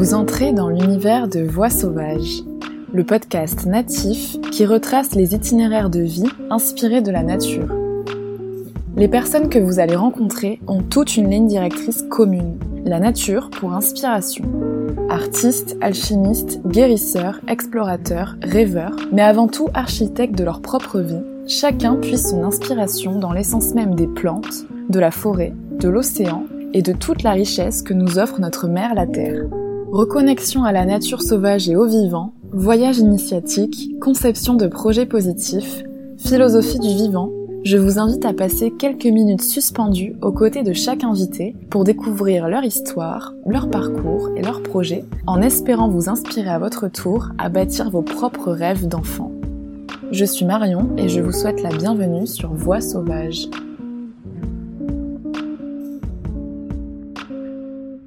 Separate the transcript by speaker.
Speaker 1: Vous entrez dans l'univers de Voix sauvages, le podcast natif qui retrace les itinéraires de vie inspirés de la nature. Les personnes que vous allez rencontrer ont toute une ligne directrice commune, la nature pour inspiration. Artistes, alchimistes, guérisseurs, explorateurs, rêveurs, mais avant tout architectes de leur propre vie, chacun puise son inspiration dans l'essence même des plantes, de la forêt, de l'océan et de toute la richesse que nous offre notre mère la Terre. Reconnexion à la nature sauvage et au vivant, voyage initiatique, conception de projets positifs, philosophie du vivant, je vous invite à passer quelques minutes suspendues aux côtés de chaque invité pour découvrir leur histoire, leur parcours et leurs projets, en espérant vous inspirer à votre tour à bâtir vos propres rêves d'enfant. Je suis Marion et je vous souhaite la bienvenue sur Voix sauvage.